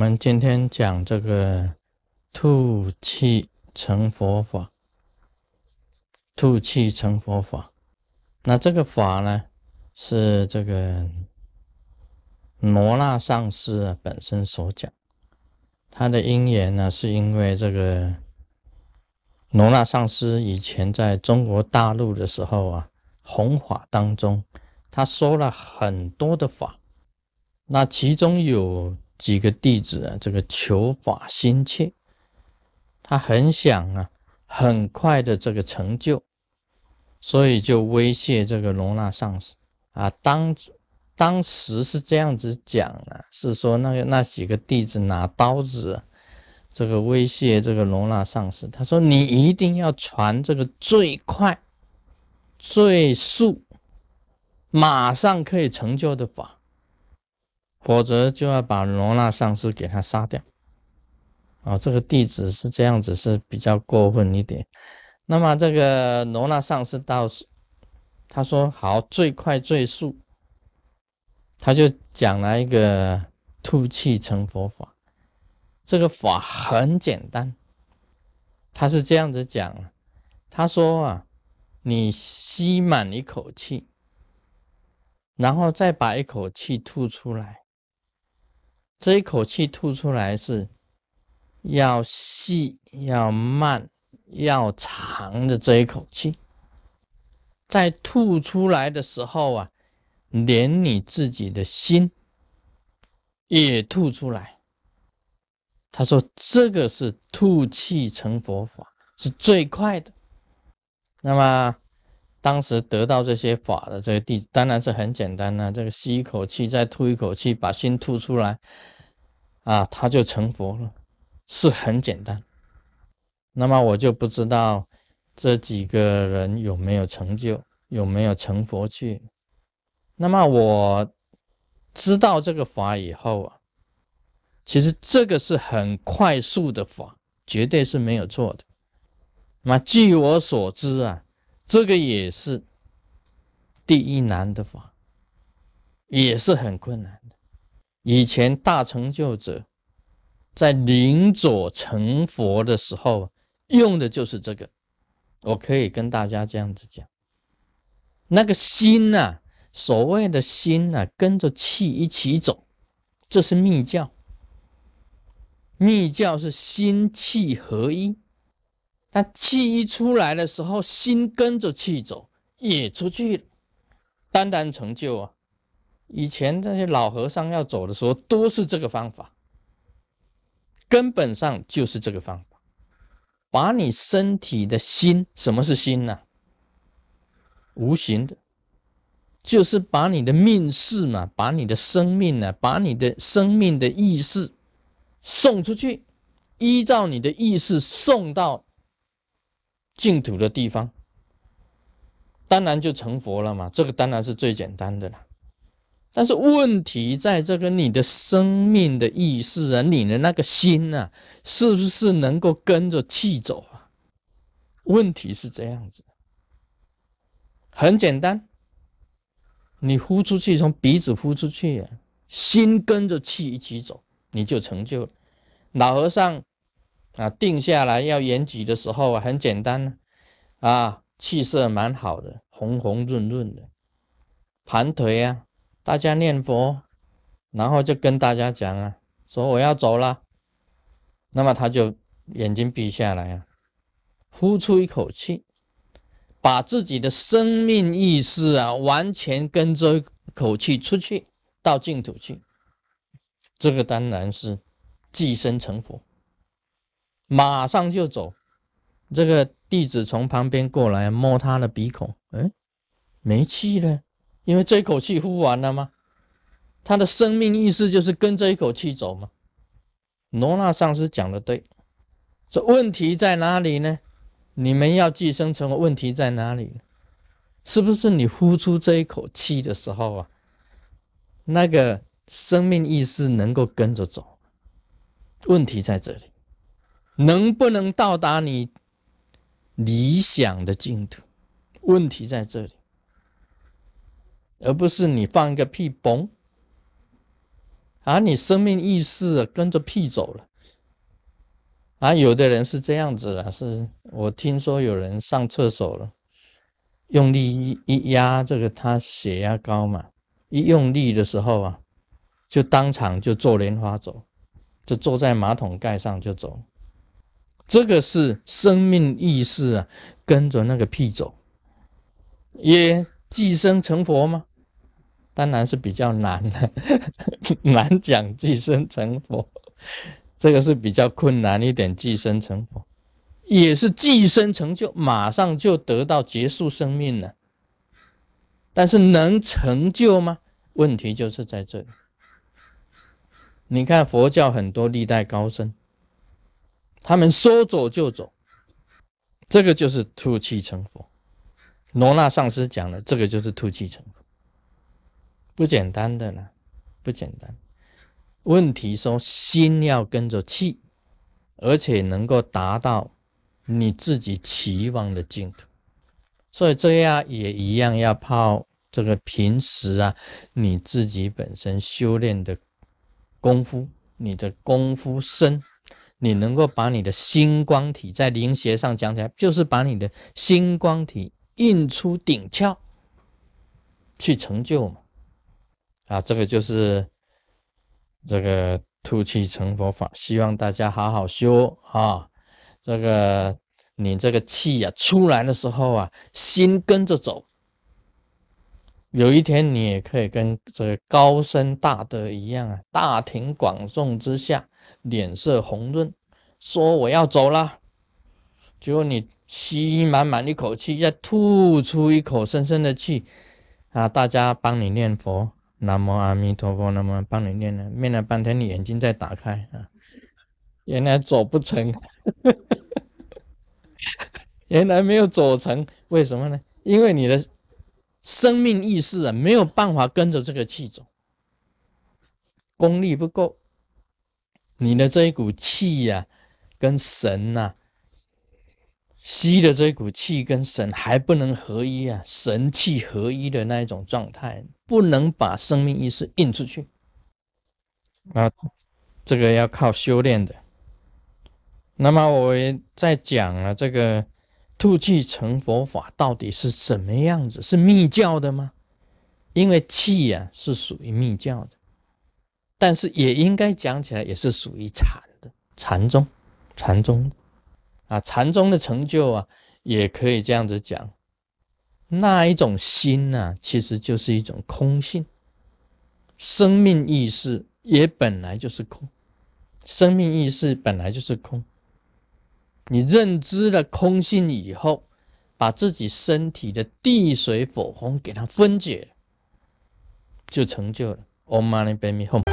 我们今天讲这个吐气成佛法，吐气成佛法。那这个法呢，是这个罗那上师啊本身所讲。他的因缘呢，是因为这个罗那上师以前在中国大陆的时候啊，弘法当中，他说了很多的法，那其中有。几个弟子啊，这个求法心切，他很想啊，很快的这个成就，所以就威胁这个罗那上师啊。当当时是这样子讲啊，是说那个那几个弟子拿刀子，这个威胁这个罗那上师，他说你一定要传这个最快、最速、马上可以成就的法。否则就要把罗那上师给他杀掉，啊，这个弟子是这样子，是比较过分一点。那么这个罗那上师倒是，他说好最快最速，他就讲了一个吐气成佛法。这个法很简单，他是这样子讲，他说啊，你吸满一口气，然后再把一口气吐出来。这一口气吐出来是要细、要慢、要长的这一口气，在吐出来的时候啊，连你自己的心也吐出来。他说：“这个是吐气成佛法，是最快的。”那么当时得到这些法的这个弟，当然是很简单了。这个吸一口气，再吐一口气，把心吐出来。啊，他就成佛了，是很简单。那么我就不知道这几个人有没有成就，有没有成佛去。那么我知道这个法以后啊，其实这个是很快速的法，绝对是没有错的。那么据我所知啊，这个也是第一难的法，也是很困难的。以前大成就者在临左成佛的时候用的就是这个，我可以跟大家这样子讲，那个心呐，所谓的心呐，跟着气一起走，这是密教。密教是心气合一，但气一出来的时候，心跟着气走，也出去了，单单成就啊。以前这些老和尚要走的时候，都是这个方法，根本上就是这个方法，把你身体的心，什么是心呢？无形的，就是把你的命事嘛，把你的生命呢，把你的生命的意识送出去，依照你的意识送到净土的地方，当然就成佛了嘛。这个当然是最简单的了。但是问题在这个你的生命的意识啊，你的那个心啊，是不是能够跟着气走啊？问题是这样子，很简单，你呼出去，从鼻子呼出去，心跟着气一起走，你就成就了。老和尚啊，定下来要演举的时候啊，很简单啊，气色蛮好的，红红润润的，盘腿啊。大家念佛，然后就跟大家讲啊，说我要走了。那么他就眼睛闭下来啊，呼出一口气，把自己的生命意识啊，完全跟着一口气出去到净土去。这个当然是寄生成佛，马上就走。这个弟子从旁边过来摸他的鼻孔，哎，没气了。因为这一口气呼完了吗？他的生命意识就是跟这一口气走吗？罗那上师讲的对，这问题在哪里呢？你们要寄生成问题在哪里？是不是你呼出这一口气的时候啊，那个生命意识能够跟着走？问题在这里，能不能到达你理想的净土？问题在这里。而不是你放一个屁嘣，啊，你生命意识跟着屁走了。啊，有的人是这样子的，是我听说有人上厕所了，用力一一压这个他血压高嘛，一用力的时候啊，就当场就坐莲花走，就坐在马桶盖上就走。这个是生命意识啊，跟着那个屁走，也寄生成佛吗？当然是比较难的，难讲寄生成佛。这个是比较困难一点，寄生成佛，也是寄生成就，马上就得到结束生命了。但是能成就吗？问题就是在这里。你看佛教很多历代高僧，他们说走就走，这个就是吐气成佛。罗那上师讲了，这个就是吐气成佛，不简单的呢，不简单。问题说心要跟着气，而且能够达到你自己期望的净土，所以这样也一样要靠这个平时啊，你自己本身修炼的功夫，你的功夫深，你能够把你的星光体在灵学上讲起来，就是把你的星光体印出顶窍去成就嘛，啊，这个就是。这个吐气成佛法，希望大家好好修啊！这个你这个气呀出来的时候啊，心跟着走。有一天你也可以跟这个高僧大德一样啊，大庭广众之下，脸色红润，说我要走了。结果你吸满满一口气，再吐出一口深深的气啊！大家帮你念佛。南无阿弥陀佛，那么帮你念了，念了半天，你眼睛再打开啊，原来走不成，原来没有走成，为什么呢？因为你的生命意识啊，没有办法跟着这个气走，功力不够，你的这一股气呀，跟神呐。吸的这股气跟神还不能合一啊，神气合一的那一种状态，不能把生命意识印出去啊，这个要靠修炼的。那么我在讲了这个吐气成佛法到底是什么样子？是密教的吗？因为气呀是属于密教的，但是也应该讲起来也是属于禅的，禅宗，禅宗。啊，禅宗的成就啊，也可以这样子讲，那一种心呢，其实就是一种空性，生命意识也本来就是空，生命意识本来就是空。你认知了空性以后，把自己身体的地水火风给它分解了，就成就了。Om Mani Padme Hum。